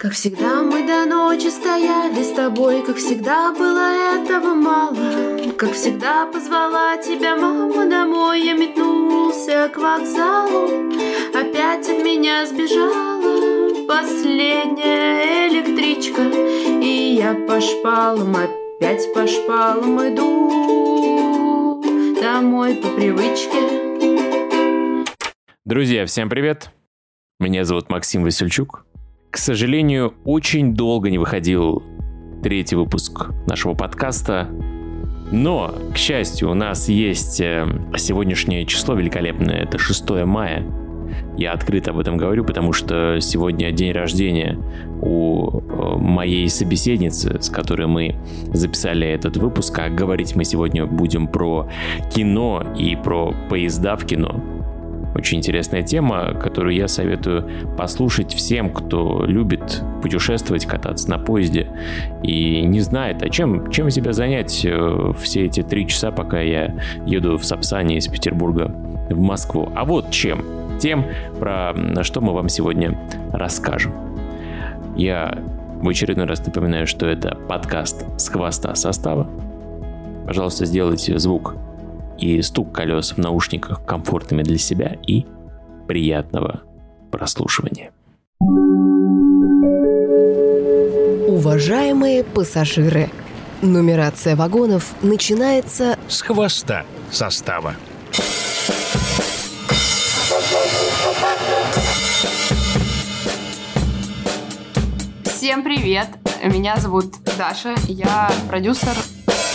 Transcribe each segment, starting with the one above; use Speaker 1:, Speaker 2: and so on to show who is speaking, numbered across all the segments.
Speaker 1: Как всегда мы до ночи стояли с тобой, Как всегда было этого мало. Как всегда позвала тебя мама домой, Я метнулся к вокзалу, Опять от меня сбежала Последняя электричка, И я по шпалам, опять по шпалам иду Домой по привычке.
Speaker 2: Друзья, всем привет! Меня зовут Максим Васильчук. К сожалению, очень долго не выходил третий выпуск нашего подкаста. Но, к счастью, у нас есть э, сегодняшнее число великолепное, это 6 мая. Я открыто об этом говорю, потому что сегодня день рождения у э, моей собеседницы, с которой мы записали этот выпуск. А говорить мы сегодня будем про кино и про поезда в кино. Очень интересная тема, которую я советую послушать всем, кто любит путешествовать, кататься на поезде и не знает, а чем, чем себя занять э, все эти три часа, пока я еду в Сапсане из Петербурга в Москву. А вот чем. Тем, про что мы вам сегодня расскажем. Я в очередной раз напоминаю, что это подкаст с хвоста состава. Пожалуйста, сделайте звук и стук колес в наушниках комфортными для себя и приятного прослушивания.
Speaker 3: Уважаемые пассажиры, нумерация вагонов начинается
Speaker 4: с хвоста состава.
Speaker 1: Всем привет! Меня зовут Даша, я продюсер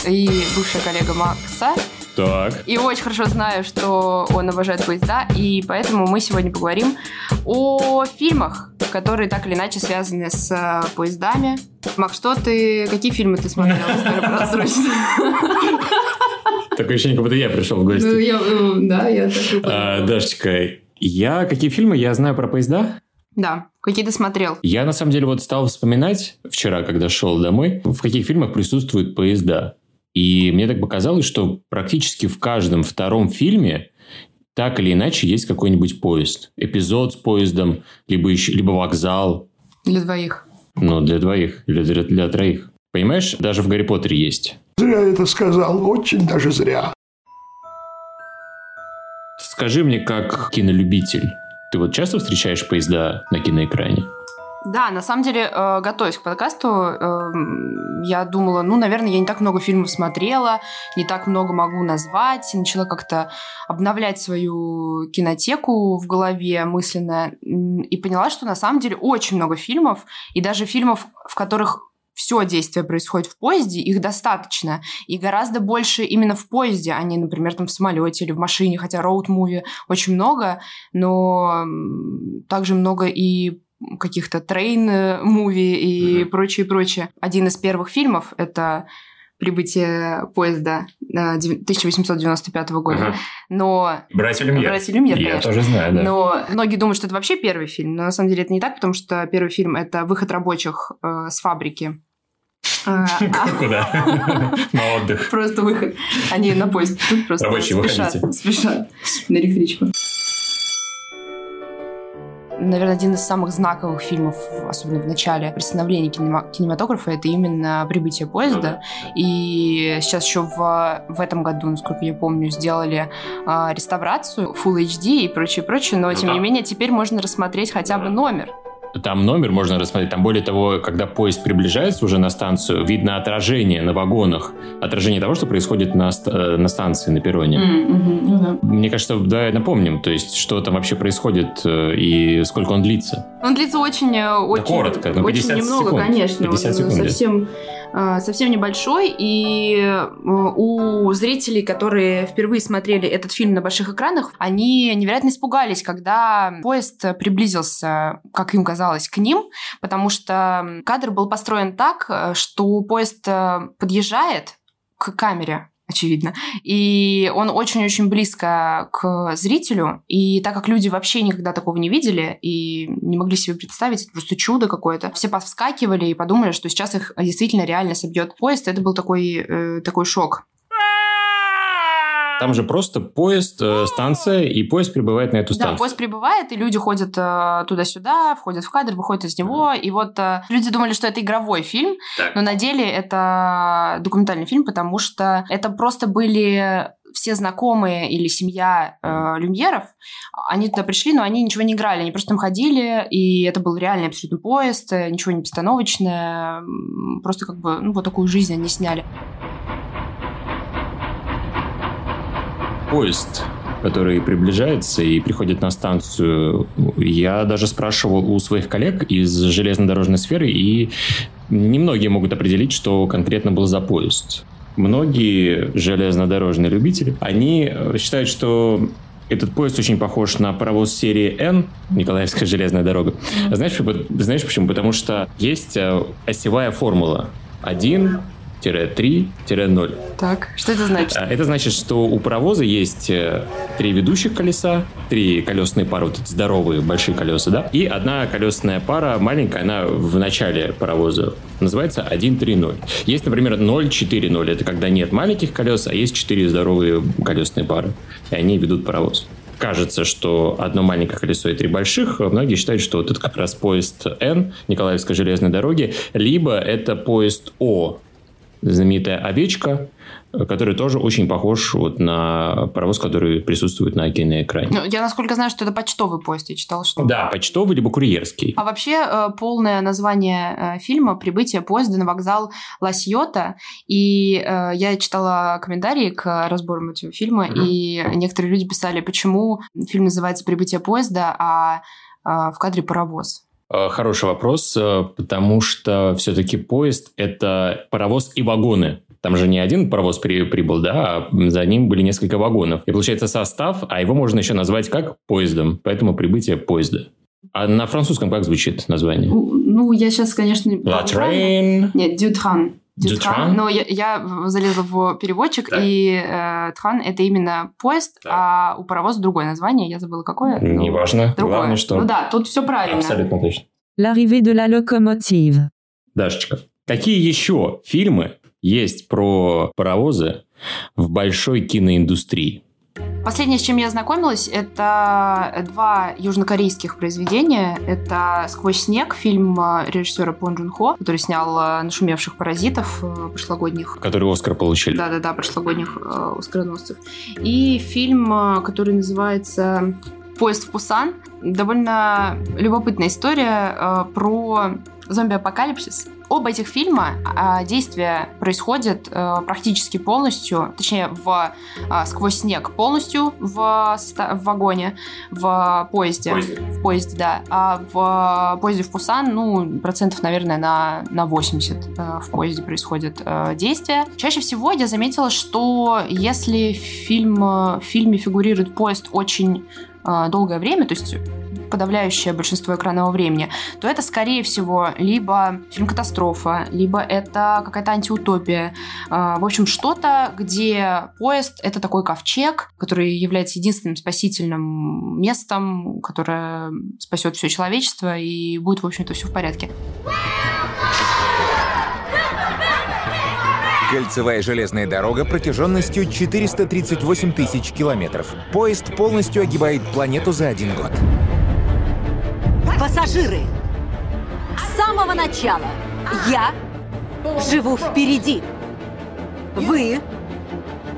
Speaker 1: и бывшая коллега Макса.
Speaker 2: Так.
Speaker 1: И очень хорошо знаю, что он обожает поезда, и поэтому мы сегодня поговорим о фильмах, которые так или иначе связаны с э, поездами. Мак, что ты, какие фильмы ты смотрел?
Speaker 2: Такое ощущение, как будто я пришел в гости.
Speaker 1: Ну, я, э, да, я так
Speaker 2: а, Дашечка, я какие фильмы я знаю про поезда?
Speaker 1: Да. Какие ты смотрел?
Speaker 2: Я, на самом деле, вот стал вспоминать вчера, когда шел домой, в каких фильмах присутствуют поезда. И мне так показалось, что практически в каждом втором фильме так или иначе есть какой-нибудь поезд. Эпизод с поездом, либо, еще, либо вокзал.
Speaker 1: Для двоих.
Speaker 2: Ну, для двоих или для, для троих. Понимаешь, даже в Гарри Поттере есть.
Speaker 5: Зря это сказал, очень даже зря.
Speaker 2: Скажи мне, как кинолюбитель, ты вот часто встречаешь поезда на киноэкране?
Speaker 1: Да, на самом деле, э, готовясь к подкасту, э, я думала, ну, наверное, я не так много фильмов смотрела, не так много могу назвать, начала как-то обновлять свою кинотеку в голове мысленно и поняла, что на самом деле очень много фильмов, и даже фильмов, в которых все действие происходит в поезде, их достаточно. И гораздо больше именно в поезде, а не, например, там в самолете или в машине, хотя роуд-муви очень много, но также много и каких-то train-movie и mm-hmm. прочее, прочее. Один из первых фильмов — это прибытие поезда 1895 э, года. Ага. Но...
Speaker 2: Братья Люмьер.
Speaker 1: Братья Люмьер,
Speaker 2: Я
Speaker 1: конечно.
Speaker 2: тоже знаю, да.
Speaker 1: Но многие думают, что это вообще первый фильм. Но на самом деле это не так, потому что первый фильм – это выход рабочих э, с фабрики.
Speaker 2: Э, а Куда? На отдых.
Speaker 1: Просто выход. Они на поезд просто
Speaker 2: Рабочие, спешат,
Speaker 1: спешат на электричку наверное, один из самых знаковых фильмов, особенно в начале представления кинематографа, это именно «Прибытие поезда». И сейчас еще в, в этом году, насколько я помню, сделали э, реставрацию Full HD и прочее, прочее, но, ну, тем да. не менее, теперь можно рассмотреть хотя бы номер
Speaker 2: там номер можно рассмотреть. Там более того, когда поезд приближается уже на станцию, видно отражение на вагонах, отражение того, что происходит на, э, на станции, на перроне.
Speaker 1: Mm-hmm. Ну, да.
Speaker 2: Мне кажется, давай напомним, то есть, что там вообще происходит э, и сколько он длится.
Speaker 1: Он длится очень, э, очень, да коротко, ну, 50 очень немного,
Speaker 2: секунд.
Speaker 1: конечно.
Speaker 2: 50 секунд.
Speaker 1: Совсем Э, совсем небольшой, и э, у зрителей, которые впервые смотрели этот фильм на больших экранах, они невероятно испугались, когда поезд приблизился, как им казалось, к ним, потому что кадр был построен так, э, что поезд подъезжает к камере, очевидно. И он очень-очень близко к зрителю. И так как люди вообще никогда такого не видели и не могли себе представить, это просто чудо какое-то, все повскакивали и подумали, что сейчас их действительно реально собьет поезд. Это был такой, э, такой шок.
Speaker 2: Там же просто поезд, э, станция, и поезд прибывает на эту станцию.
Speaker 1: Да, поезд прибывает, и люди ходят э, туда-сюда, входят в кадр, выходят из него. И вот э, люди думали, что это игровой фильм,
Speaker 2: Так.
Speaker 1: но на деле это документальный фильм, потому что это просто были все знакомые или семья э, люмьеров, они туда пришли, но они ничего не играли, они просто там ходили, и это был реальный абсолютно поезд, ничего не постановочное, просто как бы, ну, вот такую жизнь они сняли.
Speaker 2: Поезд, который приближается и приходит на станцию, я даже спрашивал у своих коллег из железнодорожной сферы, и немногие могут определить, что конкретно был за поезд. Многие железнодорожные любители, они э, считают, что этот поезд очень похож на паровоз серии N, Николаевская железная дорога. Знаешь, почему? знаешь почему? Потому что есть э, осевая формула 1-3-0.
Speaker 1: Так, что это значит?
Speaker 2: А, Это значит, что у паровоза есть э, три ведущих колеса, три колесные пары, вот эти здоровые большие колеса, да, и одна колесная пара маленькая, она в начале паровоза называется 1-3-0. Есть, например, 0-4-0, это когда нет маленьких колес, а есть четыре здоровые колесные пары, и они ведут паровоз. Кажется, что одно маленькое колесо и три больших. Многие считают, что вот это как раз поезд Н Николаевской железной дороги, либо это поезд О, знаменитая овечка, который тоже очень похож вот на паровоз, который присутствует на киноэкране.
Speaker 1: Ну, я насколько знаю, что это почтовый поезд, я читала, что...
Speaker 2: Да, почтовый либо курьерский.
Speaker 1: А вообще э, полное название э, фильма «Прибытие поезда на вокзал Ла-Сьота». И э, я читала комментарии к разборам этого фильма,
Speaker 2: Мгм.
Speaker 1: и некоторые люди писали, почему фильм называется «Прибытие поезда», а в кадре паровоз.
Speaker 2: Э, Хороший вопрос, э, потому что все-таки поезд – это паровоз и вагоны. Там же не один паровоз при- прибыл, да, а за ним были несколько вагонов. И получается состав, а его можно еще назвать как поездом, поэтому прибытие поезда. А на французском как звучит название?
Speaker 1: Ну, я сейчас, конечно...
Speaker 2: La train.
Speaker 1: Нет, «Дютран».
Speaker 2: Дютран?
Speaker 1: Но я, я залезла в переводчик,
Speaker 2: Так.
Speaker 1: и э, «тран» — это именно поезд,
Speaker 2: Так.
Speaker 1: а у паровоза другое название, я забыла какое. но
Speaker 2: Неважно.
Speaker 1: Другое.
Speaker 2: Главное, что...
Speaker 1: Ну да, тут все правильно.
Speaker 2: Абсолютно точно.
Speaker 6: L'arrivée de la locomotive.
Speaker 2: Дашечка, какие еще фильмы есть про паровозы в большой киноиндустрии?
Speaker 1: Последнее, с чем я ознакомилась, это два южнокорейских произведения. Это «Сквозь снег», фильм э, режиссера Пон Джун Хо, который снял э, «Нашумевших паразитов» э, прошлогодних.
Speaker 2: Которые Оскар получили.
Speaker 1: Да-да-да, прошлогодних э, оскароносцев. И фильм, который называется «Поезд в Пусан». Довольно любопытная история э, про зомби-апокалипсис. Оба этих фильма а, действие происходит э, практически полностью, точнее, в а, сквозь снег полностью в, в вагоне, в поезде. В поезде, да. А в поезде в Пусан, ну, процентов, наверное, на, на 80 э, в поезде происходит э, действие. Чаще всего я заметила, что если фильм, в фильме фигурирует поезд очень долгое время, то есть подавляющее большинство экранного времени, то это, скорее всего, либо фильм-катастрофа, либо это какая-то антиутопия. А, В общем, что-то, где поезд — это такой ковчег, который является единственным спасительным местом, которое спасет все человечество, и будет, в общем-то, все в порядке.
Speaker 7: Кольцевая железная дорога протяженностью 438 тысяч километров. Поезд полностью огибает планету за один год.
Speaker 8: Пассажиры, с самого начала я живу впереди. Вы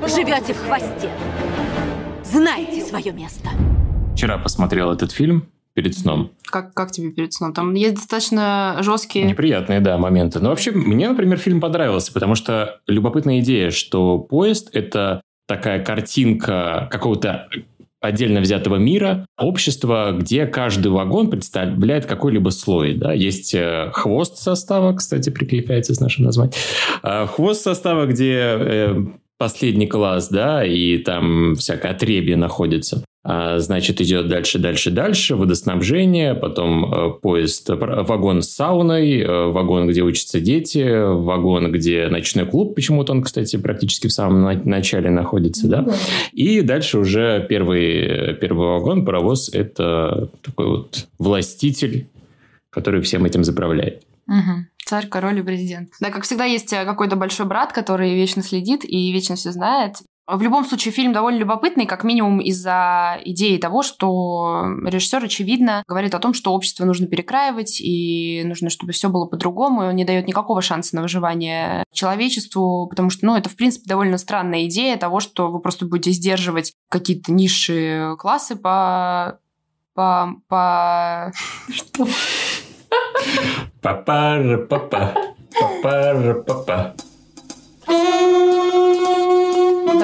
Speaker 8: живете в хвосте. Знайте свое место.
Speaker 2: Вчера посмотрел этот фильм перед сном.
Speaker 1: Как, как тебе перед сном? Там есть достаточно жесткие...
Speaker 2: Неприятные, да, моменты. Но вообще, мне, например, фильм понравился, потому что любопытная идея, что поезд – это такая картинка какого-то отдельно взятого мира, общества, где каждый вагон представляет какой-либо слой. Да? Есть э, хвост состава, кстати, прикликается с нашим названием. А, Хвост состава, где э, последний класс, да, и там всякое отребье находится. А, Значит, идет дальше, дальше, дальше, водоснабжение, потом э, поезд, вагон с сауной, э, вагон, где учатся дети, вагон, где ночной клуб, почему-то он, кстати, практически в самом на- начале находится, да? И дальше уже первый, первый вагон, паровоз, это такой вот властитель, который всем этим заправляет.
Speaker 1: Царь, король и президент. Да, как всегда, есть э, какой-то большой брат, который вечно следит и вечно все знает. В любом случае, фильм довольно любопытный, как минимум из-за идеи того, что режиссер, очевидно, говорит о том, что общество нужно перекраивать, и нужно, чтобы все было по-другому, и он не дает никакого шанса на выживание человечеству, потому что, ну, это, в принципе, довольно странная идея того, что вы просто будете сдерживать какие-то низшие классы по... по... по... Что?
Speaker 2: Папара-папа. Папара-папа.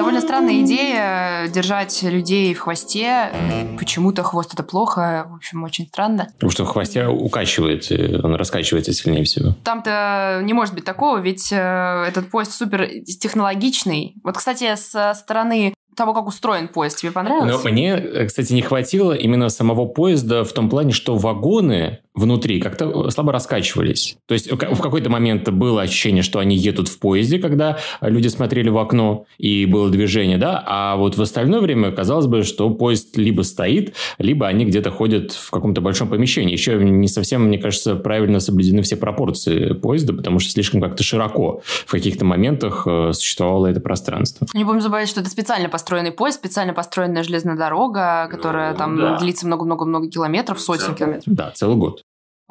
Speaker 1: Довольно странная идея держать людей в хвосте. Почему-то хвост это плохо. В общем, очень странно.
Speaker 2: Потому что в хвосте укачивает, он раскачивается сильнее всего.
Speaker 1: Там-то не может быть такого, ведь э, этот поезд супер технологичный. Вот, кстати, со стороны того, как устроен поезд, тебе понравилось?
Speaker 2: Но мне, э, кстати, не хватило именно самого поезда в том плане, что вагоны внутри как-то слабо раскачивались. То есть в какой-то момент было ощущение, что они едут в поезде, когда люди смотрели в окно и было движение, да, а вот в остальное время казалось бы, что поезд либо стоит, либо они где-то ходят в каком-то большом помещении. Еще не совсем, мне кажется, правильно соблюдены все пропорции поезда, потому что слишком как-то широко в каких-то моментах э, существовало это пространство.
Speaker 1: Не будем забывать, что это специально построенный поезд, специально построенная железная дорога, которая ну, там да. длится много-много-много километров, сотен километров.
Speaker 2: Да, целый год.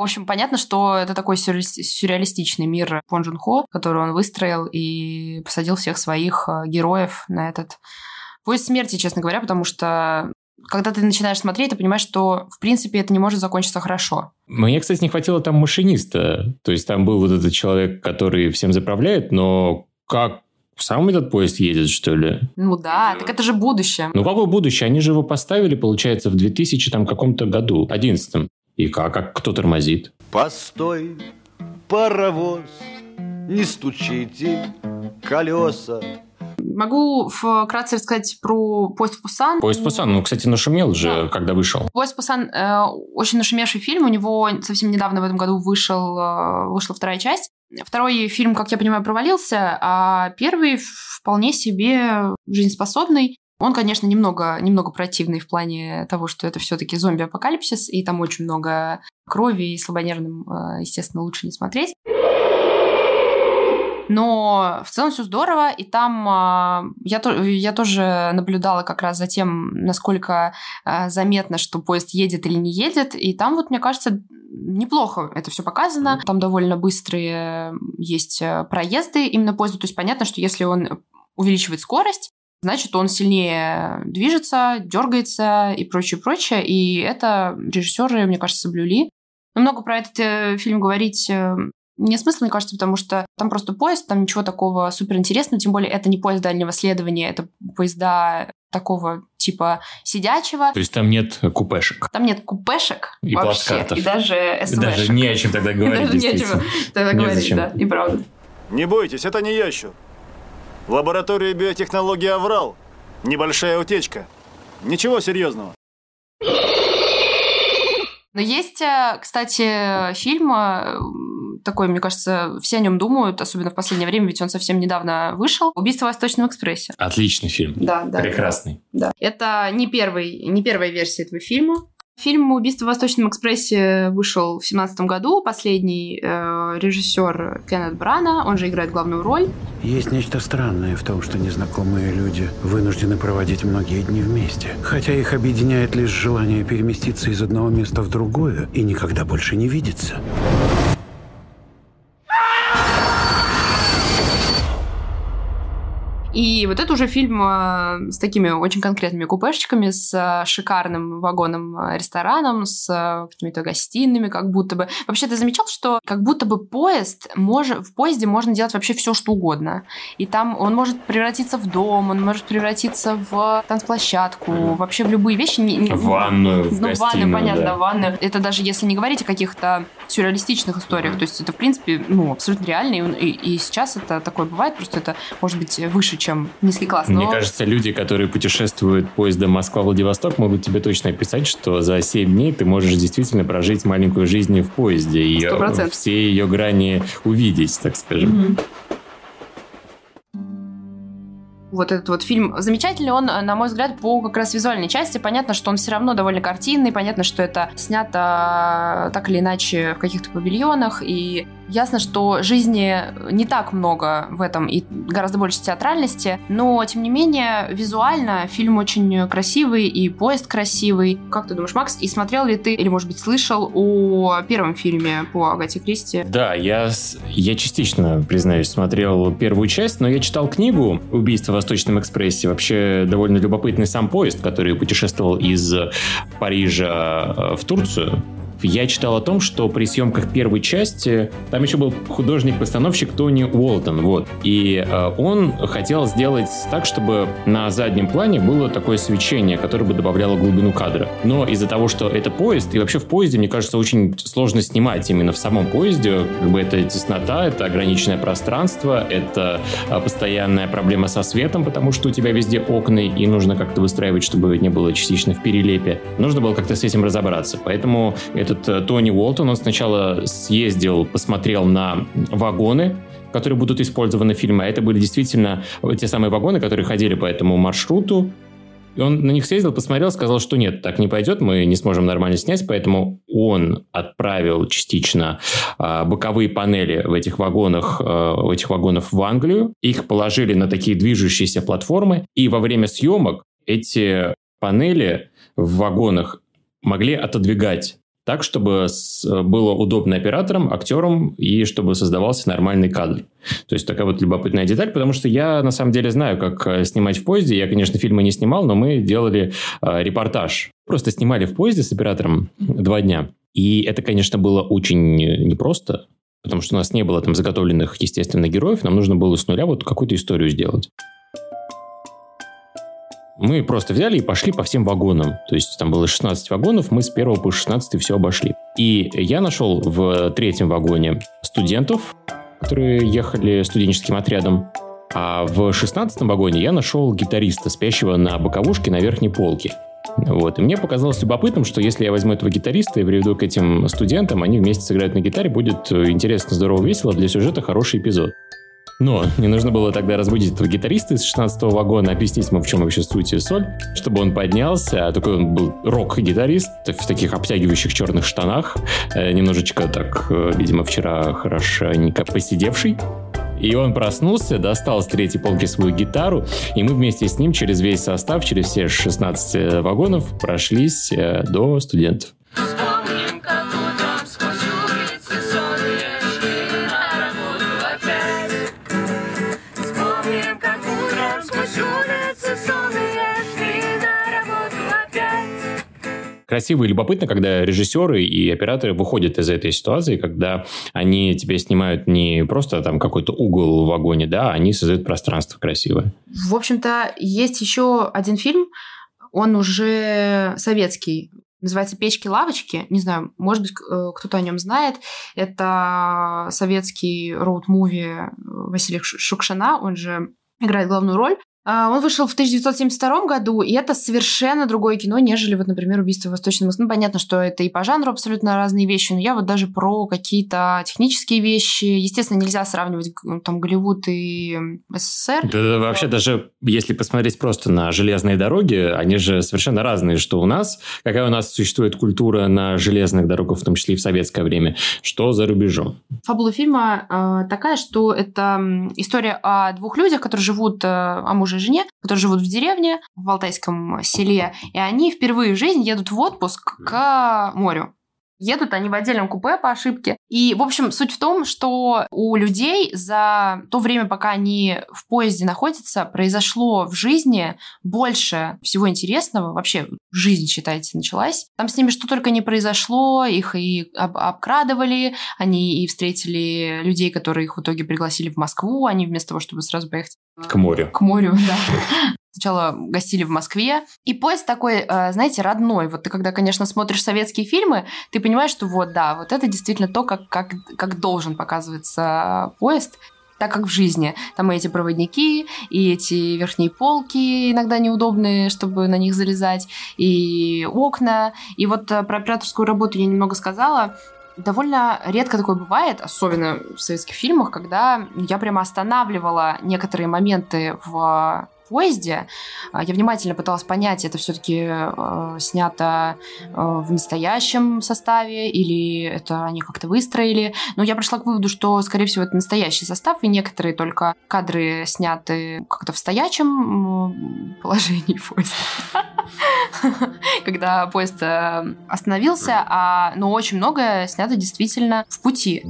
Speaker 1: В общем, понятно, что это такой сюрреалистичный мир Пон Джун Хо, который он выстроил и посадил всех своих э, героев на этот поезд смерти, честно говоря, потому что когда ты начинаешь смотреть, ты понимаешь, что, в принципе, это не может закончиться хорошо.
Speaker 2: Мне, кстати, не хватило там машиниста. То есть там был вот этот человек, который всем заправляет, но как сам этот поезд едет, что ли?
Speaker 1: Ну да, так это же будущее.
Speaker 2: Ну какое будущее? Они же его поставили, получается, в 2000 там каком-то году, 11 и как? А кто тормозит?
Speaker 9: Постой, паровоз, не стучите колеса.
Speaker 1: Могу вкратце рассказать про поезд в Пусан.
Speaker 2: Поезд в Пусан, ну, кстати, нашумел же, да. когда вышел.
Speaker 1: Поезд в Пусан э, очень нашумевший фильм. У него совсем недавно в этом году вышел, э, вышла вторая часть. Второй фильм, как я понимаю, провалился, а первый вполне себе жизнеспособный. Он, конечно, немного, немного противный в плане того, что это все-таки зомби-апокалипсис, и там очень много крови, и слабонервным, э, естественно, лучше не смотреть. Но в целом все здорово, и там э, я, я тоже наблюдала как раз за тем, насколько э, заметно, что поезд едет или не едет, и там вот, мне кажется, неплохо это все показано. Там довольно быстрые есть проезды именно поезда, то есть понятно, что если он увеличивает скорость, значит, он сильнее движется, дергается и прочее, прочее. И это режиссеры, мне кажется, соблюли. Но много про этот э, фильм говорить э, не смысл, мне кажется, потому что там просто поезд, там ничего такого суперинтересного, тем более это не поезд дальнего следования, это поезда такого типа сидячего.
Speaker 2: То есть там нет купешек?
Speaker 1: Там нет купешек
Speaker 2: и
Speaker 1: вообще,
Speaker 2: плацкартов.
Speaker 1: и даже СВшек.
Speaker 2: Даже не о чем тогда говорить,
Speaker 1: Даже не о чем тогда говорить, да, и правда.
Speaker 9: Не бойтесь, это не ящур. Лаборатория биотехнологии «Аврал». Небольшая утечка. Ничего серьезного.
Speaker 1: Но есть, э, кстати, фильм э, такой, мне кажется, все о нем думают, особенно в последнее время, ведь он совсем недавно вышел. «Убийство в Восточном экспрессе».
Speaker 2: Отличный фильм.
Speaker 1: Да, да.
Speaker 2: Прекрасный.
Speaker 1: Да. Это не, первый, не первая версия этого фильма. Фильм «Убийство в Восточном экспрессе» вышел в семнадцатом году. Последний э, режиссер Кеннет Брана, он же играет главную роль.
Speaker 10: Есть нечто странное в том, что незнакомые люди вынуждены проводить многие дни вместе. Хотя их объединяет лишь желание переместиться из одного места в другое и никогда больше не видеться.
Speaker 1: И вот это уже фильм э, с такими очень конкретными купешечками, с э, шикарным вагоном-рестораном, э, с какими-то гостиными, как будто бы. Вообще, ты замечал, что как будто бы поезд, может, в поезде можно делать вообще все, что угодно. И там он может превратиться в дом, он может превратиться в танцплощадку, вообще в любые вещи.
Speaker 2: В ванную, в
Speaker 1: Ну,
Speaker 2: гостиную,
Speaker 1: ванную, понятно,
Speaker 2: да.
Speaker 1: ванную. Это даже если не говорить о каких-то сюрреалистичных историях. То есть это, в принципе, ну, абсолютно реально. И, и- и сейчас это такое бывает, просто это может быть выше, чем низкий класс.
Speaker 2: Мне
Speaker 1: Но-
Speaker 2: кажется, люди, которые путешествуют поездом Москва-Владивосток, могут тебе точно описать, что за 7 дней ты можешь действительно прожить маленькую жизнь в поезде и
Speaker 1: Сто процентов.
Speaker 2: все ее грани увидеть, так скажем.
Speaker 1: Мгм. Вот этот вот фильм. Замечательный, он, на мой взгляд, по как раз визуальной части. Понятно, что он все равно довольно картинный, понятно, что это снято так или иначе в каких-то павильонах, и Ясно, что жизни не так много в этом и гораздо больше театральности, но, тем не менее, визуально фильм очень красивый и поезд красивый. Как ты думаешь, Макс, и смотрел ли ты или, может быть, слышал о первом фильме по Агате Кристи?
Speaker 2: Да, я, я частично, признаюсь, смотрел первую часть, но я читал книгу «Убийство в Восточном экспрессе». Вообще довольно любопытный сам поезд, который путешествовал из Парижа э, в Турцию я читал о том, что при съемках первой части там еще был художник-постановщик Тони Уолтон, вот. И э, он хотел сделать так, чтобы на заднем плане было такое свечение, которое бы добавляло глубину кадра. Но из-за того, что это поезд, и вообще в поезде, мне кажется, очень сложно снимать именно в самом поезде. Как бы это теснота, это ограниченное пространство, это э, постоянная проблема со светом, потому что у тебя везде окна, и нужно как-то выстраивать, чтобы не было частично в перелепе. Нужно было как-то с этим разобраться. Поэтому это этот э, Тони Уолтон, он сначала съездил, посмотрел на вагоны, которые будут использованы в фильме. А это были действительно те самые вагоны, которые ходили по этому маршруту. И он на них съездил, посмотрел, сказал, что нет, так не пойдет, мы не сможем нормально снять, поэтому он отправил частично э, боковые панели в этих вагонах, э, в этих вагонах в Англию. Их положили на такие движущиеся платформы, и во время съемок эти панели в вагонах могли отодвигать так, чтобы было удобно операторам, актерам и чтобы создавался нормальный кадр. То есть такая вот любопытная деталь, потому что я на самом деле знаю, как э, снимать в поезде. Я, конечно, фильмы не снимал, но мы делали э, репортаж. Просто снимали в поезде с оператором два дня. И это, конечно, было очень непросто, потому что у нас не было там заготовленных, естественно, героев. Нам нужно было с нуля вот какую-то историю сделать. Мы просто взяли и пошли по всем вагонам. То есть там было 16 вагонов, мы с 1 по 16 все обошли. И я нашел в третьем вагоне студентов, которые ехали студенческим отрядом. А в 16 вагоне я нашел гитариста, спящего на боковушке на верхней полке. Вот. И мне показалось любопытным, что если я возьму этого гитариста и приведу к этим студентам, они вместе сыграют на гитаре, будет интересно, здорово, весело, для сюжета хороший эпизод. Но не нужно было тогда разбудить этого гитариста из 16-го вагона, объяснить ему, в чем вообще суть и соль, чтобы он поднялся. А такой он был рок-гитарист в таких обтягивающих черных штанах, э, немножечко так, э, видимо, вчера хорошенько посидевший. И он проснулся, достал с третьей полки свою гитару, и мы вместе с ним через весь состав, через все 16 вагонов прошлись э, до студентов. Красиво и любопытно, когда режиссеры и операторы выходят из этой ситуации, когда они тебе снимают не просто там какой-то угол в вагоне, да, а они создают пространство красивое.
Speaker 1: В общем-то, есть еще один фильм, он уже советский, называется «Печки-лавочки». Не знаю, может быть, э, кто-то о нем знает. Это советский роуд-муви Василия Шукшина, он же играет главную роль. А, он вышел в 1972 году, и это совершенно другое кино, нежели, вот, например, «Убийство в Восточном Москве». Ну, понятно, что это и по жанру абсолютно разные вещи, но я вот даже про какие-то технические вещи. Естественно, нельзя сравнивать там Голливуд и СССР.
Speaker 2: Да, да, вообще даже если посмотреть просто на железные дороги, они же совершенно разные, что у нас, какая у нас существует культура на железных дорогах, в том числе и в советское время, что за рубежом.
Speaker 1: Фабула фильма э, такая, что это история о двух людях, которые живут, э, о муже мужа и жене, которые живут в деревне, в Алтайском селе, и они впервые в жизни едут в отпуск к морю. Едут они в отдельном купе по ошибке. И, в общем, суть в том, что у людей за то время, пока они в поезде находятся, произошло в жизни больше всего интересного. Вообще, жизнь, считайте, началась. Там с ними что только не произошло. Их и об обкрадывали, они и встретили людей, которые их в итоге пригласили в Москву. Они вместо того, чтобы сразу поехать
Speaker 2: к морю.
Speaker 1: К морю, да. Сначала гостили в Москве. И поезд такой, э, знаете, родной. Вот ты когда, конечно, смотришь советские фильмы, ты понимаешь, что вот, да, вот это действительно то, как, как, как должен показываться поезд так как в жизни. Там и эти проводники, и эти верхние полки иногда неудобные, чтобы на них залезать, и окна. И вот э, про операторскую работу я немного сказала довольно редко такое бывает, особенно в советских фильмах, когда я прямо останавливала некоторые моменты в поезде. А, я внимательно пыталась понять, это все-таки э, снято э, в настоящем составе или это они как-то выстроили. Но я пришла к выводу, что, скорее всего, это настоящий состав, и некоторые только кадры сняты как-то в стоячем положении поезда. Когда поезд э, остановился, а, но очень многое снято действительно в пути.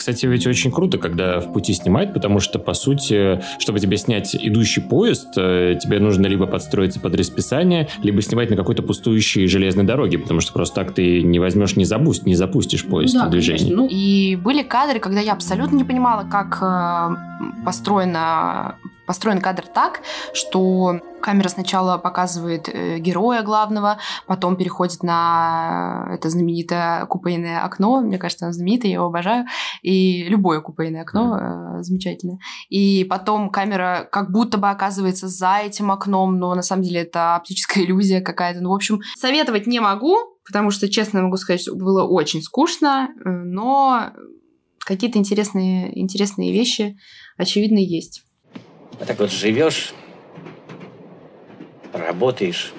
Speaker 2: Кстати, ведь очень круто, когда в пути снимать, потому что, по сути, чтобы тебе снять идущий поезд, э, тебе нужно либо подстроиться под расписание, либо снимать на какой-то пустующей железной дороге, потому что просто так ты не возьмешь, не запустишь, не запустишь поезд
Speaker 1: да,
Speaker 2: в движение.
Speaker 1: Ну, и были кадры, когда я абсолютно не понимала, как э, построена построен кадр так, что камера сначала показывает э, героя главного, потом переходит на это знаменитое купейное окно. Мне кажется, оно знаменитое, я его обожаю. И любое купейное окно э, замечательное. И потом камера как будто бы оказывается за этим окном, но на самом деле это оптическая иллюзия какая-то. Ну, в общем, советовать не могу, потому что, честно могу сказать, что было очень скучно, э, но какие-то интересные, интересные вещи, очевидно, есть.
Speaker 11: Вот так вот живешь, работаешь,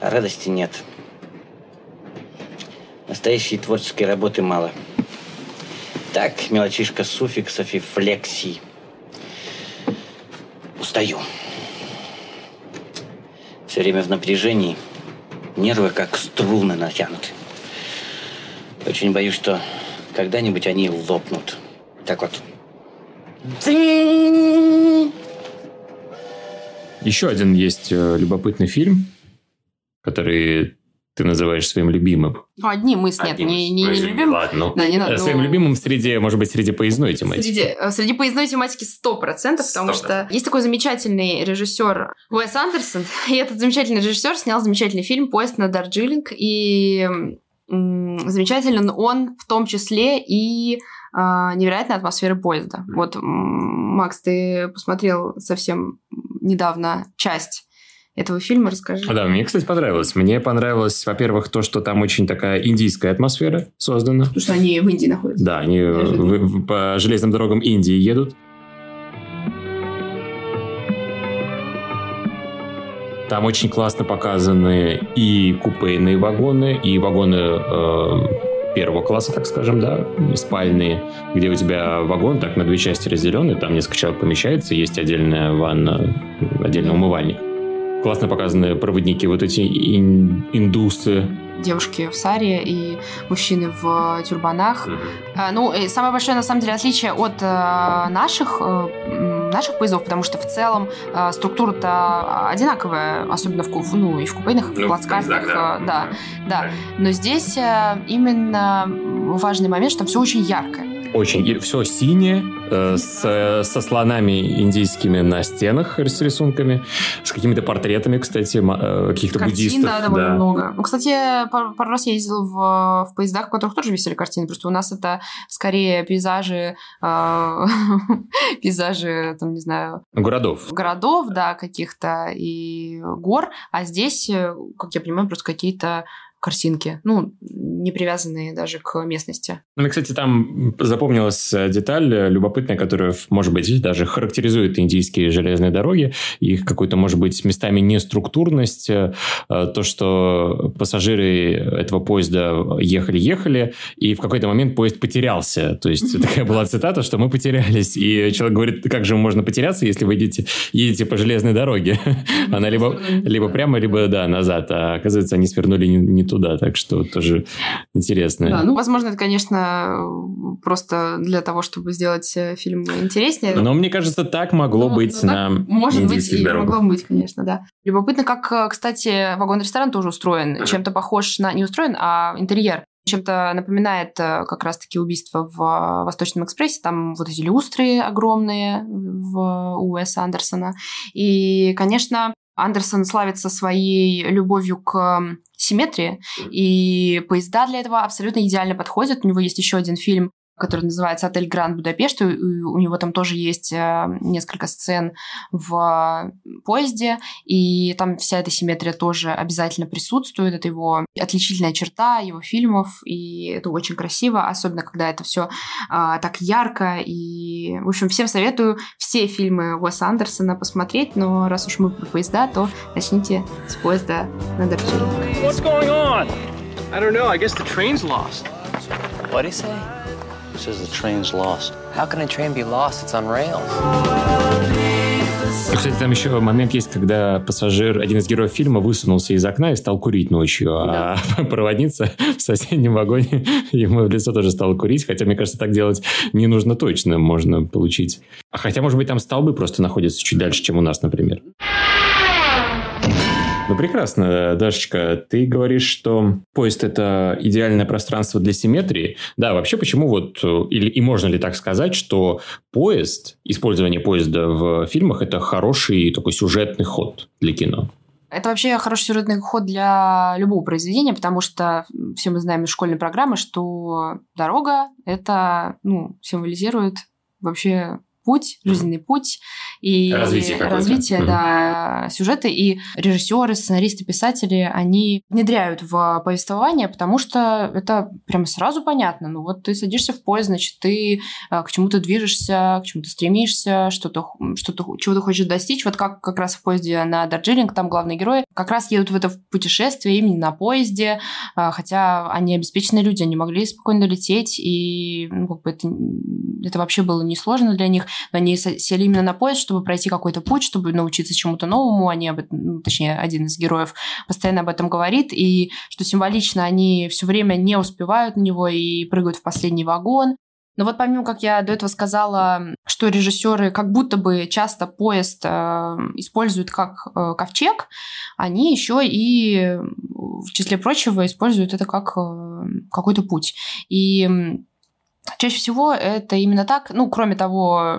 Speaker 11: а радости нет. Настоящей творческой работы мало. Так, мелочишка суффиксов и флексий. Устаю. Все время в напряжении. Нервы как струны натянуты. Очень боюсь, что когда-нибудь они лопнут. Так вот.
Speaker 2: Еще один есть э, любопытный фильм, который ты называешь своим любимым.
Speaker 1: Ну, одни мы нет, Одним. не, не, не любим.
Speaker 2: Ладно. Да, не надо, своим ну... любимым среди, может быть, среди поездной тематики.
Speaker 1: Среди, э, среди поездной тематики 100%, потому 100%. что есть такой замечательный режиссер Уэс Андерсон, и этот замечательный режиссер снял замечательный фильм «Поезд на Дарджилинг», и замечателен он в том числе и а, невероятной атмосферы поезда. Вот, Макс, ты посмотрел совсем недавно часть этого фильма, расскажи.
Speaker 2: Да, мне, кстати, понравилось. Мне понравилось, во-первых, то, что там очень такая индийская атмосфера создана.
Speaker 1: Потому что они в Индии находятся.
Speaker 2: Да, они в, по железным дорогам Индии едут. Там очень классно показаны и купейные вагоны, и вагоны э, первого класса, так скажем, да, спальные, где у тебя вагон так на две части разделенный, там несколько человек помещается, есть отдельная ванна, отдельный умывальник. Классно показаны проводники, вот эти ин- индусы,
Speaker 1: девушки в саре и мужчины в тюрбанах. Mm-hmm. Ну, и самое большое, на самом деле, отличие от э, наших, э, наших поездов, потому что в целом э, структура-то одинаковая, особенно в, ну, и в купейных, и в ну, плацкартах. Да, да, да, да. Но здесь именно важный момент, что там все очень яркое.
Speaker 2: Очень. все синее, э, с, со слонами индийскими на стенах с рисунками, с какими-то портретами, кстати, э, каких-то
Speaker 1: Картин,
Speaker 2: буддистов.
Speaker 1: да, довольно да. много. Ну, кстати, пару, пару раз я ездила в, в поездах, в которых тоже висели картины, просто у нас это скорее пейзажи, э, пейзажи, там, не знаю...
Speaker 2: Городов.
Speaker 1: Городов, да, каких-то и гор, а здесь, э, как я понимаю, просто какие-то картинки, ну, не привязанные даже к местности.
Speaker 2: Ну, мне, кстати, там запомнилась э, деталь э, любопытная, которая, может быть, даже характеризует индийские железные дороги, их какую-то, может быть, местами неструктурность, э, то, что пассажиры этого поезда ехали-ехали, и в какой-то момент поезд потерялся. То есть такая была цитата, что мы потерялись, и человек говорит, как же можно потеряться, если вы едете, едете по железной дороге? Она либо, либо прямо, либо, да, назад, а оказывается, они свернули не, не туда, так что тоже интересно.
Speaker 1: Да, ну, возможно, это, конечно, просто для того, чтобы сделать э, фильм интереснее.
Speaker 2: Но мне кажется, так могло ну, быть ну, на
Speaker 1: Может быть, и дорогах. могло быть, конечно, да. Любопытно, как, э, кстати, вагон-ресторан тоже устроен. Чем-то похож на... Не устроен, а интерьер чем-то напоминает э, как раз-таки убийство в Восточном экспрессе. Там вот эти люстры огромные в, у Уэса Андерсона. И, конечно, Андерсон славится своей любовью к симметрии, и поезда для этого абсолютно идеально подходят. У него есть еще один фильм который называется «Отель Гранд Будапешт». И у него там тоже есть э, несколько сцен в поезде, и там вся эта симметрия тоже обязательно присутствует. Это его отличительная черта его фильмов, и это очень красиво, особенно когда это все а, так ярко. И, в общем, всем советую все фильмы Уэса Андерсона посмотреть, но раз уж мы про поезда, то начните с поезда на Дарджилинг.
Speaker 12: What's going on? I don't know. I guess the train's lost.
Speaker 13: What'd he say? Says the train's lost. How can a train be lost? It's on rails.
Speaker 2: Кстати, там еще момент есть, когда пассажир, один из героев фильма, высунулся из окна и стал курить ночью, да. а проводница в соседнем вагоне ему в лицо тоже стала курить, хотя, мне кажется, так делать не нужно точно, можно получить. А хотя, может быть, там столбы просто находятся чуть дальше, чем у нас, например. Ну, прекрасно, Дашечка. Ты говоришь, что поезд – это идеальное пространство для симметрии. Да, вообще, почему вот, или, и можно ли так сказать, что поезд, использование поезда в фильмах – это хороший такой сюжетный ход для кино?
Speaker 1: Это вообще хороший сюжетный ход для любого произведения, потому что все мы знаем из школьной программы, что дорога это ну, символизирует вообще путь, жизненный путь и
Speaker 2: развитие,
Speaker 1: развитие да, сюжета. И режиссеры, сценаристы, писатели, они внедряют в повествование, потому что это прямо сразу понятно. Ну вот ты садишься в поезд, значит, ты э, к чему-то движешься, к чему-то стремишься, что-то, что-то, чего ты хочешь достичь. Вот как как раз в поезде на Дарджилинг, там главные герои как раз едут в это путешествие именно на поезде, э, хотя они обеспеченные люди, они могли спокойно лететь, и ну, как бы это, это вообще было несложно для них. Но они сели именно на поезд, чтобы пройти какой-то путь, чтобы научиться чему-то новому. Они об этом, ну, точнее, один из героев постоянно об этом говорит. И что символично, они все время не успевают на него и прыгают в последний вагон. Но вот помимо, как я до этого сказала, что режиссеры как будто бы часто поезд э, используют как э, ковчег, они еще и, в числе прочего, используют это как э, какой-то путь. И Чаще всего это именно так, ну, кроме того,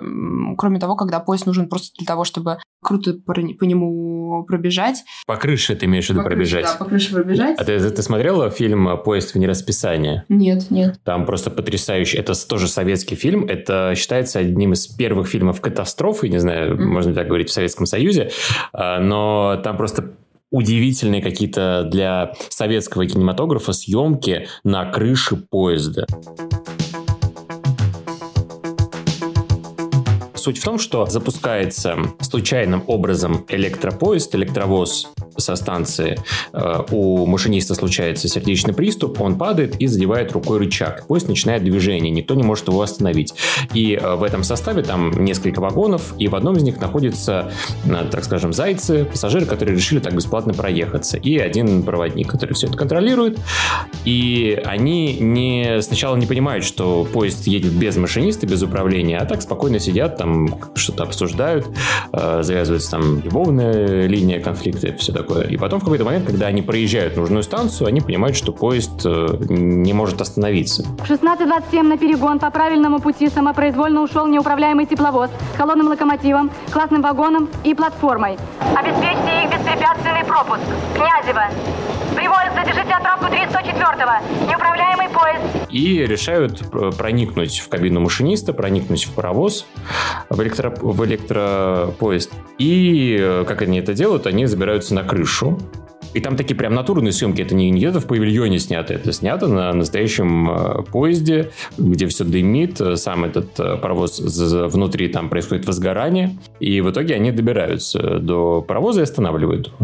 Speaker 1: кроме того, когда поезд нужен просто для того, чтобы круто по, по нему пробежать.
Speaker 2: По крыше ты имеешь в виду
Speaker 1: по
Speaker 2: пробежать?
Speaker 1: Крыше, да, по крыше пробежать.
Speaker 2: А ты, ты смотрела фильм «Поезд вне расписания»?
Speaker 1: Нет, нет.
Speaker 2: Там просто потрясающий. Это тоже советский фильм. Это считается одним из первых фильмов катастрофы, не знаю, mm-hmm. можно так говорить, в Советском Союзе. А, но там просто удивительные какие-то для советского кинематографа съемки на крыше поезда. Суть в том, что запускается случайным образом электропоезд, электровоз со станции. Э, у машиниста случается сердечный приступ, он падает и задевает рукой рычаг. Поезд начинает движение, никто не может его остановить. И э, в этом составе там несколько вагонов, и в одном из них находятся, э, так скажем, зайцы, пассажиры, которые решили так бесплатно проехаться, и один проводник, который все это контролирует. И они не, сначала не понимают, что поезд едет без машиниста, без управления, а так спокойно сидят там что-то обсуждают, э, завязывается там любовная линия конфликта и все такое. И потом в какой-то момент, когда они проезжают нужную станцию, они понимают, что поезд э, не может остановиться.
Speaker 14: В 16.27 на перегон по правильному пути самопроизвольно ушел неуправляемый тепловоз с холодным локомотивом, классным вагоном и платформой. Обеспечьте их беспрепятственный пропуск. Князева. Прибой, задержите отправку 304-го. Неуправляемый.
Speaker 2: И решают проникнуть в кабину машиниста, проникнуть в паровоз, в, электро... в электропоезд. И э, как они это делают? Они забираются на крышу, и там такие прям натурные съемки. Это не где-то в павильоне снято. Это снято на настоящем э, поезде, где все дымит. Сам этот э, паровоз внутри там происходит возгорание. И в итоге они добираются до паровоза и останавливают его.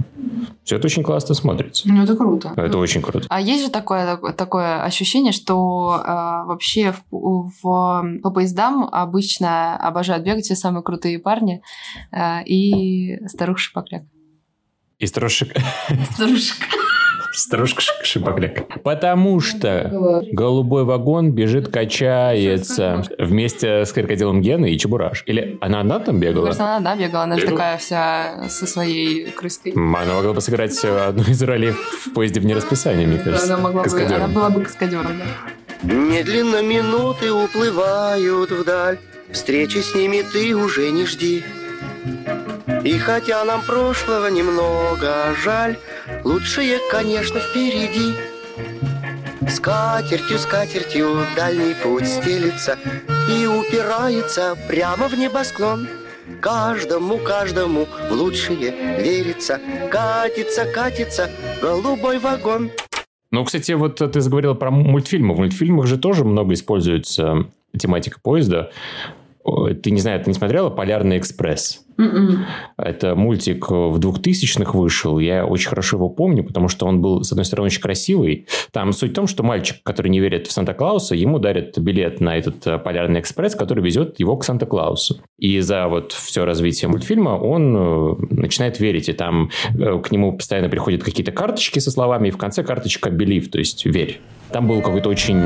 Speaker 2: Все это очень классно смотрится.
Speaker 1: Ну, это круто.
Speaker 2: Это очень круто.
Speaker 1: А есть же такое, такое ощущение, что э, вообще в, в, по поездам обычно обожают бегать все самые крутые парни э, и старуха Шипокляк.
Speaker 2: И старушек...
Speaker 1: Старушек.
Speaker 2: Старушка Шипокляк. Потому что голубой вагон бежит, качается вместе с крокодилом Геной и Чебураш. Или она одна там бегала?
Speaker 1: Может, она одна бегала. Она же такая вся со своей крыской.
Speaker 2: Она могла бы сыграть одну из ролей в поезде в нерасписании, мне кажется.
Speaker 1: Она, могла бы, она была бы каскадером, да.
Speaker 15: Медленно минуты уплывают вдаль, Встречи с ними ты уже не жди. И хотя нам прошлого немного жаль, Лучшее, конечно, впереди. Скатертью, скатертью дальний путь стелится И упирается прямо в небосклон Каждому, каждому в лучшее верится Катится, катится голубой вагон
Speaker 2: Ну, кстати, вот ты заговорил про мультфильмы. В мультфильмах же тоже много используется тематика поезда. Ты, не знаю, ты не смотрела «Полярный экспресс»? Это мультик в 2000-х вышел. Я очень хорошо его помню, потому что он был, с одной стороны, очень красивый. Там суть в том, что мальчик, который не верит в Санта-Клауса, ему дарят билет на этот э, полярный экспресс, который везет его к Санта-Клаусу. И за вот все развитие мультфильма он э, начинает верить. И там э, к нему постоянно приходят какие-то карточки со словами, и в конце карточка «Believe», то есть «верь». Там был какой-то очень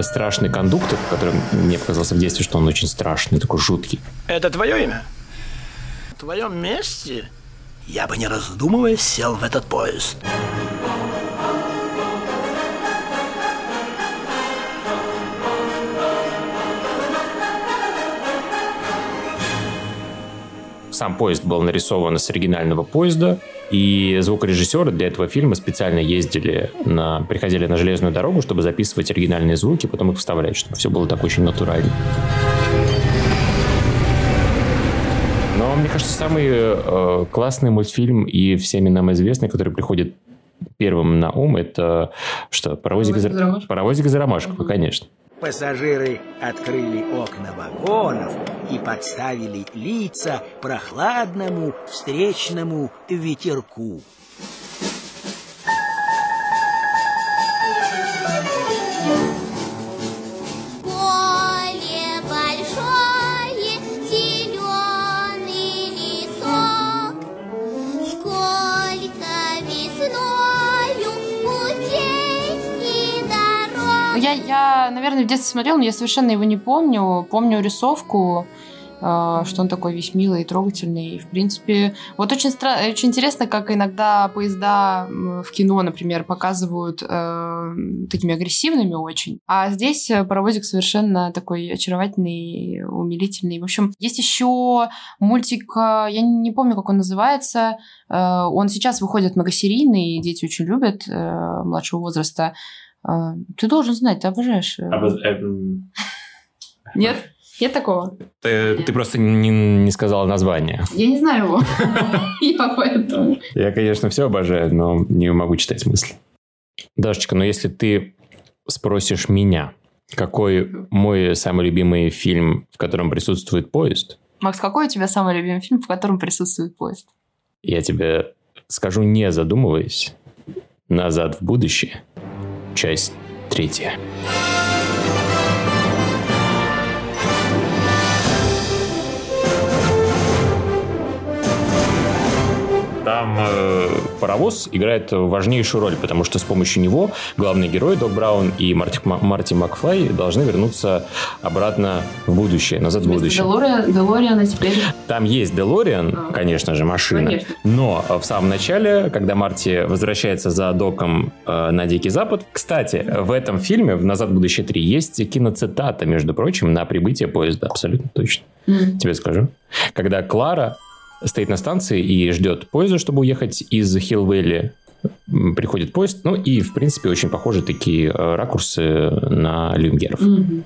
Speaker 2: страшный кондуктор, который мне показался в детстве, что он очень страшный, такой жуткий.
Speaker 16: Это твое имя? Твоем месте я бы не раздумывая сел в этот поезд.
Speaker 2: Сам поезд был нарисован с оригинального поезда, и звукорежиссеры для этого фильма специально ездили на, приходили на железную дорогу, чтобы записывать оригинальные звуки, потом их вставлять, чтобы все было так очень натурально. Мне кажется, самый э, классный мультфильм и всеми нам известный, который приходит первым на ум, это что? Паровозик, из,
Speaker 17: Паровозик из Ромашково?
Speaker 2: Паровозик из Ромашково, конечно.
Speaker 17: Пассажиры открыли окна вагонов и подставили лица прохладному встречному ветерку.
Speaker 1: Наверное, в детстве смотрела, но я совершенно его не помню. Помню рисовку, э, что он такой весь милый и трогательный. И, в принципе, вот очень, стра- очень интересно, как иногда поезда в кино, например, показывают э, такими агрессивными очень. А здесь э, паровозик совершенно такой очаровательный, умилительный. В общем, есть еще мультик, э, я не помню, как он называется. Э, он сейчас выходит многосерийный, дети очень любят э, младшего возраста. Э, Ты должен знать, ты обожаешь. э. Нет? Нет такого?
Speaker 2: Ты, ты просто не, не сказала название.
Speaker 1: Я не знаю его. Я поэтому.
Speaker 2: Я, конечно, все обожаю, но не могу читать мысли. Дашечка, но если ты спросишь меня, какой мой самый любимый фильм, в котором присутствует поезд,
Speaker 1: Макс, какой у тебя самый любимый фильм, в котором присутствует поезд?
Speaker 2: я тебе скажу, не задумываясь, «Назад в будущее», часть третья. Там э, паровоз играет важнейшую роль, потому что с помощью него главный герой Док Браун и Марти, Ма- Марти Макфлай должны вернуться обратно в будущее, назад в будущее.
Speaker 1: Делориан, Делориан, а теперь...
Speaker 2: Там есть Делориан, конечно же, машина.
Speaker 1: Конечно.
Speaker 2: Но в самом начале, когда Марти возвращается за доком э, на Дикий Запад, кстати, в этом фильме, в «Назад в будущее 3», есть киноцитата, между прочим, на прибытие поезда, абсолютно точно.
Speaker 1: Мгм.
Speaker 2: Тебе скажу. Когда Клара стоит на станции и ждет поезда, чтобы уехать из Хилл-Вэлли, приходит поезд, ну и, в принципе, очень похожи такие э, ракурсы на люмьеров.
Speaker 1: Мгм.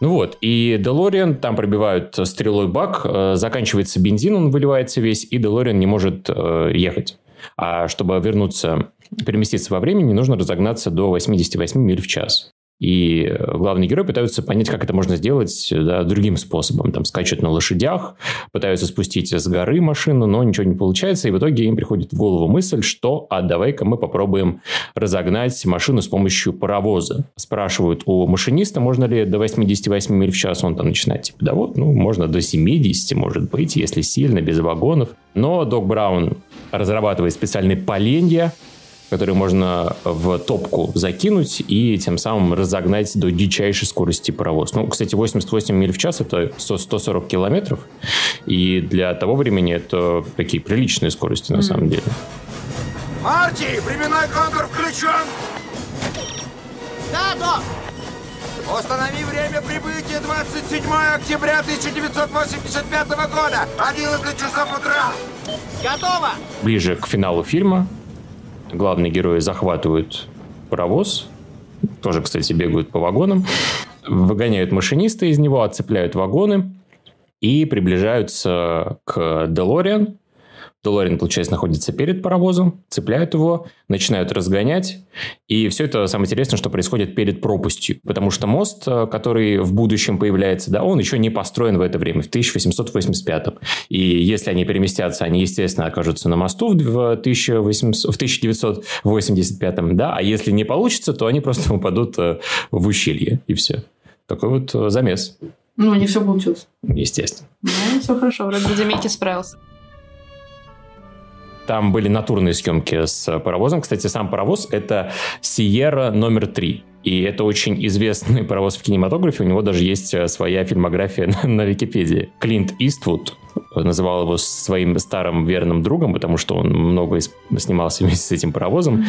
Speaker 2: Ну вот, и Делориан, там пробивают стрелой бак, э, заканчивается бензин, он выливается весь, и Делориан не может э, ехать. А чтобы вернуться, переместиться во времени, нужно разогнаться до 88 миль в час. И э, главный герой пытаются понять, как это можно сделать да, другим способом. Там скачут на лошадях, пытаются спустить с горы машину, но ничего не получается. И в итоге им приходит в голову мысль, что а давай-ка мы попробуем разогнать машину с помощью паровоза. Спрашивают у машиниста, можно ли до 88 миль в час. Он там начинает, типа, да вот, ну, можно до 70, может быть, если сильно, без вагонов. Но Док Браун разрабатывает специальные поленья, которые можно в топку закинуть и тем самым разогнать до дичайшей скорости паровоз. Ну, кстати, 88 миль в час – это 100 140 километров, и для того времени это такие приличные скорости на самом деле.
Speaker 18: Марти, временной контур включен!
Speaker 19: Да, док!
Speaker 18: Установи время прибытия 27 октября 1985 года, 11 часов утра.
Speaker 19: Готово!
Speaker 2: Ближе к финалу фильма главные герои захватывают паровоз, тоже, кстати, бегают по вагонам, выгоняют машиниста из него, отцепляют вагоны и приближаются к Делориан, Делориан, получается, находится перед паровозом, цепляют его, начинают разгонять. И все это самое интересное, что происходит перед пропастью. Потому что мост, э, который в будущем появляется, да, он еще не построен в это время, в 1885. И если они переместятся, они, естественно, окажутся на мосту в, 1800, в 1985, да, а если не получится, то они просто упадут э, в ущелье, и все. Такой вот э, замес.
Speaker 1: Ну, не все получилось.
Speaker 2: Естественно.
Speaker 1: Ну, все хорошо, вроде Демейки справился.
Speaker 2: Там были натурные съемки с паровозом. Кстати, сам паровоз – это Сиера номер три. И это очень известный паровоз в кинематографе. У него даже есть э, своя фильмография на, на Википедии. Клинт Иствуд называл его своим старым верным другом, потому что он много снимался вместе с этим паровозом.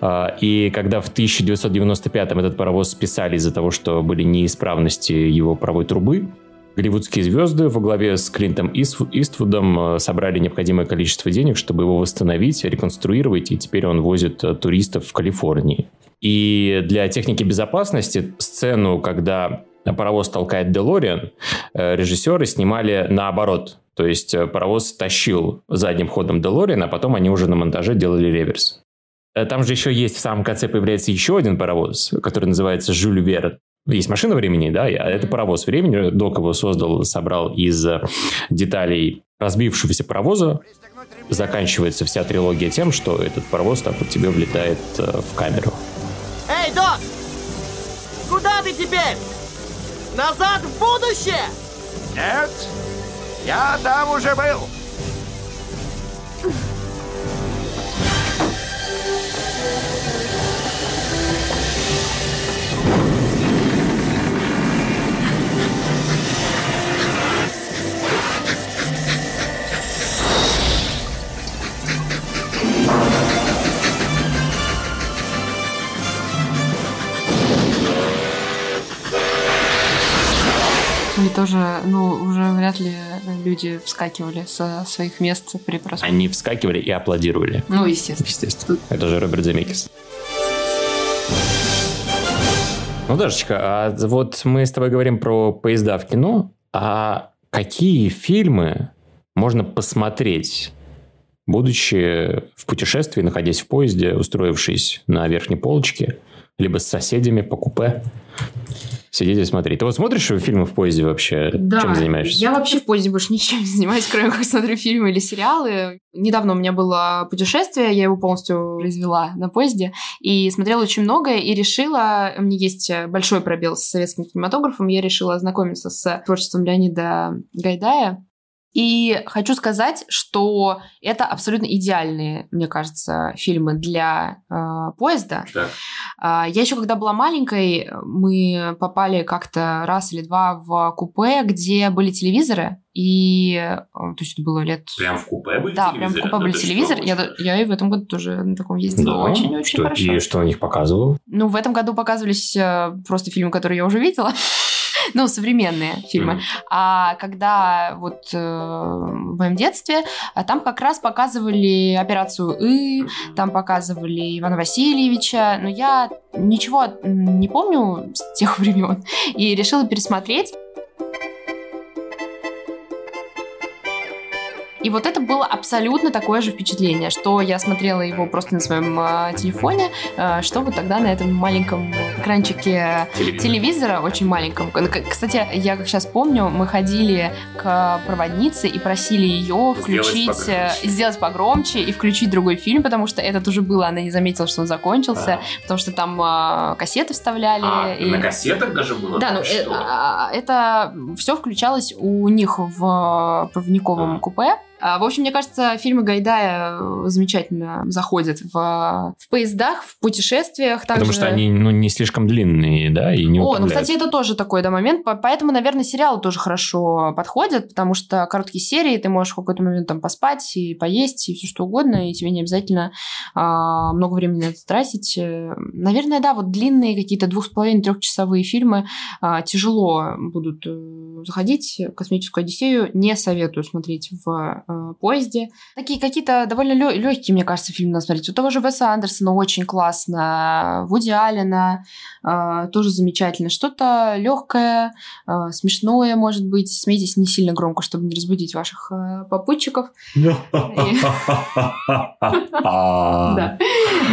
Speaker 2: А, и когда в 1995-м этот паровоз списали из-за того, что были неисправности его паровой трубы, Голливудские звезды во главе с Клинтом Иствудом э, собрали необходимое количество денег, чтобы его восстановить, реконструировать, и теперь он возит э, туристов в Калифорнии. И для техники безопасности сцену, когда паровоз толкает Делориан, э, режиссеры снимали наоборот. То есть паровоз тащил задним ходом Делориан, а потом они уже на монтаже делали реверс. Там же еще есть в самом конце появляется еще один паровоз, который называется Жюль Верн. Есть машина времени, да, а это паровоз времени. Док его создал, собрал из э, деталей разбившегося паровоза. Заканчивается вся трилогия тем, что этот паровоз так вот тебе влетает э, в камеру.
Speaker 20: Эй, Док! Куда ты теперь? Назад в будущее?
Speaker 18: Нет, я там уже был.
Speaker 1: Они тоже, ну, уже вряд ли люди вскакивали со своих мест при просмотре.
Speaker 2: Они вскакивали и аплодировали.
Speaker 1: Ну, естественно.
Speaker 2: Естественно. Это же Роберт Земекис. Ну, Дашечка, а вот мы с тобой говорим про поезда в кино, а какие фильмы можно посмотреть, будучи в путешествии, находясь в поезде, устроившись на верхней полочке, либо с соседями по купе? Сидеть и смотреть. Ты вот смотришь фильмы в поезде вообще?
Speaker 1: Да,
Speaker 2: Чем занимаешься?
Speaker 1: я вообще в поезде больше ничем не занимаюсь, кроме как смотрю фильмы или сериалы. Недавно у меня было путешествие, я его полностью развела на поезде, и смотрела очень многое, и решила, у меня есть большой пробел с советским кинематографом, я решила ознакомиться с творчеством Леонида Гайдая, и хочу сказать, что это абсолютно идеальные, мне кажется, фильмы для э, поезда.
Speaker 2: Да.
Speaker 1: Э, я еще когда была маленькой, мы попали как-то раз или два в купе, где были телевизоры. И, э, то есть это было лет...
Speaker 2: Прям в купе были
Speaker 1: да, прям в купе
Speaker 2: Да
Speaker 1: были
Speaker 2: ты что,
Speaker 1: телевизоры. Я, я и в этом году тоже на таком ездила.
Speaker 2: Да?
Speaker 1: Очень-очень
Speaker 2: Что-
Speaker 1: хорошо.
Speaker 2: И что на них показывал?
Speaker 1: Ну, в этом году показывались э, просто фильмы, которые я уже видела. ну, современные фильмы. А когда вот э, в моем детстве, а там как раз показывали операцию И, там показывали Ивана Васильевича, но я ничего не помню с тех времен и решила пересмотреть. И вот это было абсолютно такое же впечатление, что я смотрела его просто на своем э, телефоне, э, что вот тогда на этом маленьком экранчике
Speaker 2: Телевизора.
Speaker 1: телевизора, очень маленьком. К- Кстати, я как сейчас помню, мы ходили к проводнице и просили ее включить,
Speaker 2: погромче.
Speaker 1: э, сделать погромче и включить другой фильм, потому что этот уже было, она не заметила, что он закончился, потому что там э, кассеты вставляли.
Speaker 2: А,
Speaker 1: и-
Speaker 2: на кассетах даже было?
Speaker 1: да, ну э, а, это все включалось у них в проводниковом купе. А, В общем, мне кажется, фильмы Гайдая э, замечательно заходят в, в поездах, в путешествиях.
Speaker 2: Потому
Speaker 1: также-
Speaker 2: что они ну, не слишком длинные, да, и не
Speaker 1: О, ну, кстати, это тоже такой, да, момент. По- Поэтому, наверное, сериалы тоже хорошо подходят, потому что короткие серии, ты можешь в какой-то момент там поспать и поесть, и все что угодно, и тебе не обязательно а, много времени на это тратить. Э, Наверное, да, вот длинные какие-то двух с половиной трехчасовые фильмы а, тяжело будут э, заходить. Космическую Одиссею не советую смотреть в э, поезде. Такие какие-то довольно легкие, мне кажется, фильмы надо смотреть. У того же Веса Андерсона очень классно, Вуди Аллена э, тоже замечательно. Что-то легкое, э, смешное, может быть. Смейтесь не сильно громко, чтобы не разбудить ваших э, попутчиков.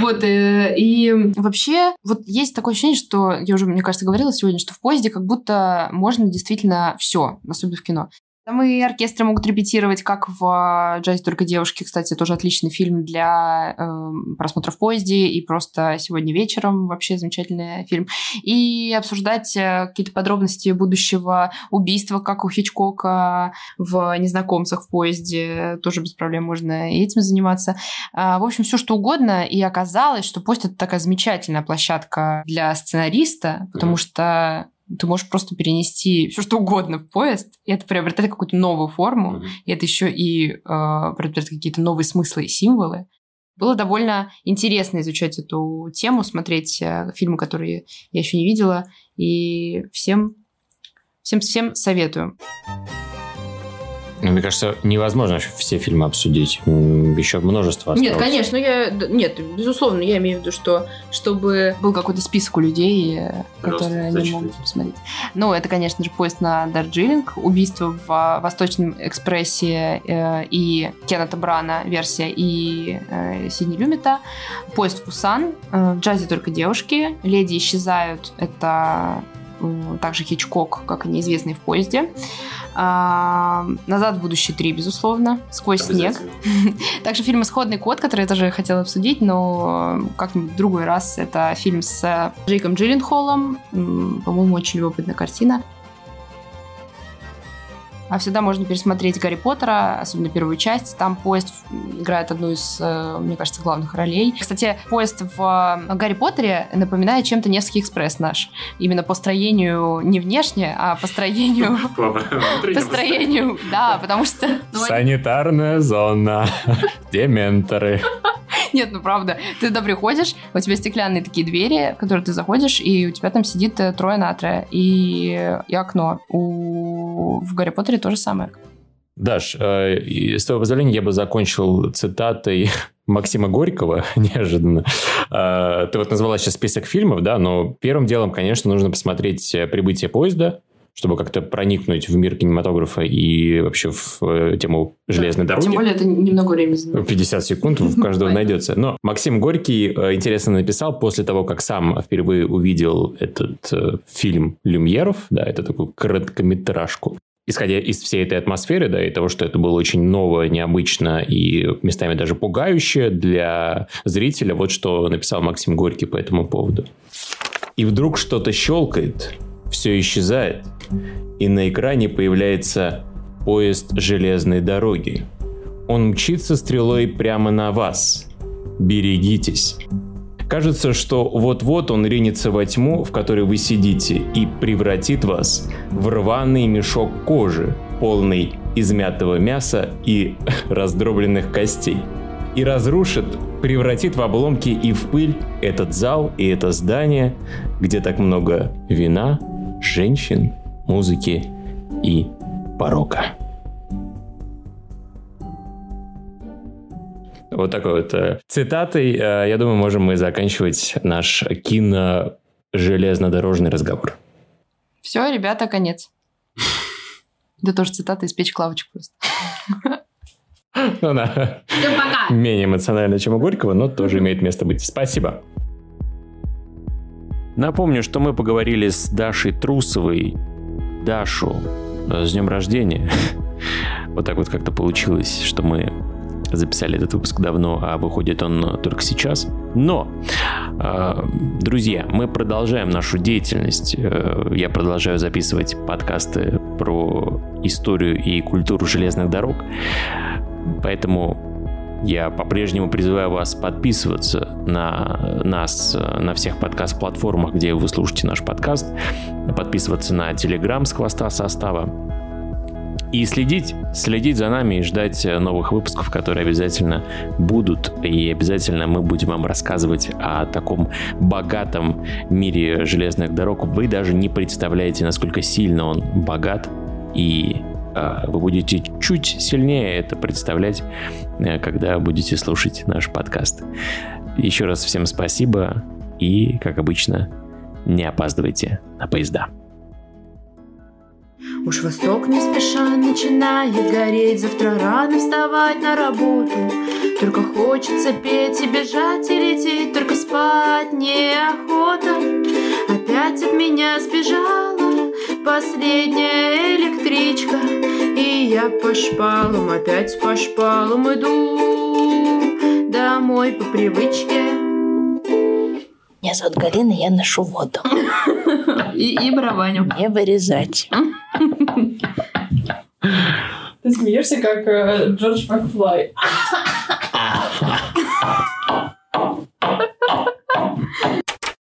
Speaker 1: Вот, э, и вообще, вот есть такое ощущение, что, я уже, мне кажется, говорила сегодня, что в поезде как будто можно действительно все, особенно в кино. Там и оркестры могут репетировать, как в «Джазе только девушки». Кстати, тоже отличный фильм для э, просмотра в поезде. И просто сегодня вечером вообще замечательный фильм. И обсуждать э, какие-то подробности будущего убийства, как у Хичкока в «Незнакомцах» в поезде. Тоже без проблем можно и этим заниматься. А, в общем, все что угодно. И оказалось, что поезд — это такая замечательная площадка для сценариста, потому mm-hmm. что ты можешь просто перенести все что угодно в поезд, и это приобретает какую-то новую форму, mm-hmm. и это еще и э, приобретает какие-то новые смыслы и символы. Было довольно интересно изучать эту тему, смотреть э, фильмы, которые я еще не видела, и всем, всем, всем советую.
Speaker 2: Ну, мне кажется, невозможно все фильмы обсудить. Еще множество осталось.
Speaker 1: Нет, конечно, я... Нет, безусловно, я имею в виду, что чтобы был какой-то список у людей, э, которые Просто они могут посмотреть. Ну, это, конечно же, поезд на Дарджилинг, убийство в Восточном экспрессе э, и Кеннета Брана версия и э, Сидни Люмита, поезд в Пусан, э, в джазе только девушки, леди исчезают, это также Хичкок, как и неизвестный в поезде. А, «Назад в будущее 3», безусловно. «Сквозь снег». Также фильм «Исходный код», который я тоже хотела обсудить, но как-нибудь в другой раз. Это фильм с Джейком Джилленхолом. По-моему, очень любопытная картина. А всегда можно пересмотреть Гарри Поттера, особенно первую часть. Там поезд играет одну из, э, мне кажется, главных ролей. Кстати, поезд в э, Гарри Поттере напоминает чем-то Невский экспресс наш. Именно по строению не внешне, а по строению... По строению, да, потому что...
Speaker 2: Санитарная зона. Дементоры.
Speaker 1: Нет, ну правда. Ты туда приходишь, у тебя стеклянные такие двери, в которые ты заходишь, и у тебя там сидит э, трое на трое, и, и окно. У... В Гарри Поттере то же самое.
Speaker 2: Даш, э, с твоего позволения я бы закончил цитатой Максима Горького, неожиданно. Э, ты вот назвала сейчас список фильмов, да, но первым делом, конечно, нужно посмотреть «Прибытие поезда», чтобы как-то проникнуть в мир кинематографа и вообще в э, тему железной да, дороги.
Speaker 1: Тем более это немного времени
Speaker 2: занимает. 50 секунд у каждого найдется. Но Максим Горький э, интересно написал после того, как сам впервые увидел этот э, фильм «Люмьеров», да, это такую короткометражку, исходя из всей этой атмосферы, да, и того, что это было очень новое, необычно и местами даже пугающе для зрителя, вот что написал Максим Горький по этому поводу. И вдруг что-то щелкает, все исчезает, и на экране появляется поезд железной дороги. Он мчится стрелой прямо на вас. Берегитесь. Кажется, что вот-вот он ринется во тьму, в которой вы сидите, и превратит вас в рваный мешок кожи, полный измятого мяса и раздробленных костей. И разрушит, превратит в обломки и в пыль этот зал и это здание, где так много вина, женщин, музыки и порока. Вот такой вот э, цитатой, э, я думаю, можем мы заканчивать наш кино-железнодорожный разговор.
Speaker 1: Все, ребята, конец. Это тоже цитата из печь клавочек просто.
Speaker 2: Ну да. Менее эмоционально, чем у Горького, но тоже имеет место быть. Спасибо. Напомню, что мы поговорили с Дашей Трусовой. Дашу, э, с днем рождения. Вот так вот как-то получилось, что мы записали этот выпуск давно, а выходит он только сейчас. Но, э, друзья, мы продолжаем нашу деятельность. Э, я продолжаю записывать подкасты про историю и культуру железных дорог. Поэтому я по-прежнему призываю вас подписываться на нас на всех подкаст-платформах, где вы слушаете наш подкаст, подписываться на Телеграм с хвоста состава и следить, следить за нами и ждать новых выпусков, которые обязательно будут. И обязательно мы будем вам рассказывать о таком богатом мире железных дорог. Вы даже не представляете, насколько сильно он богат и вы будете чуть сильнее это представлять, э, когда будете слушать наш подкаст. Еще раз всем спасибо и, как обычно, не опаздывайте на поезда.
Speaker 1: Уж восток не спеша начинает гореть, завтра рано вставать на работу. Только хочется петь и бежать и лететь, только спать неохота. Опять от меня сбежала последняя электричка И я по шпалам, опять по шпалам иду. Домой по привычке.
Speaker 21: Меня зовут Галина, я ношу воду.
Speaker 1: И, и барабаню.
Speaker 21: Не вырезать.
Speaker 1: Ты смеешься, как э, Джордж Макфлай.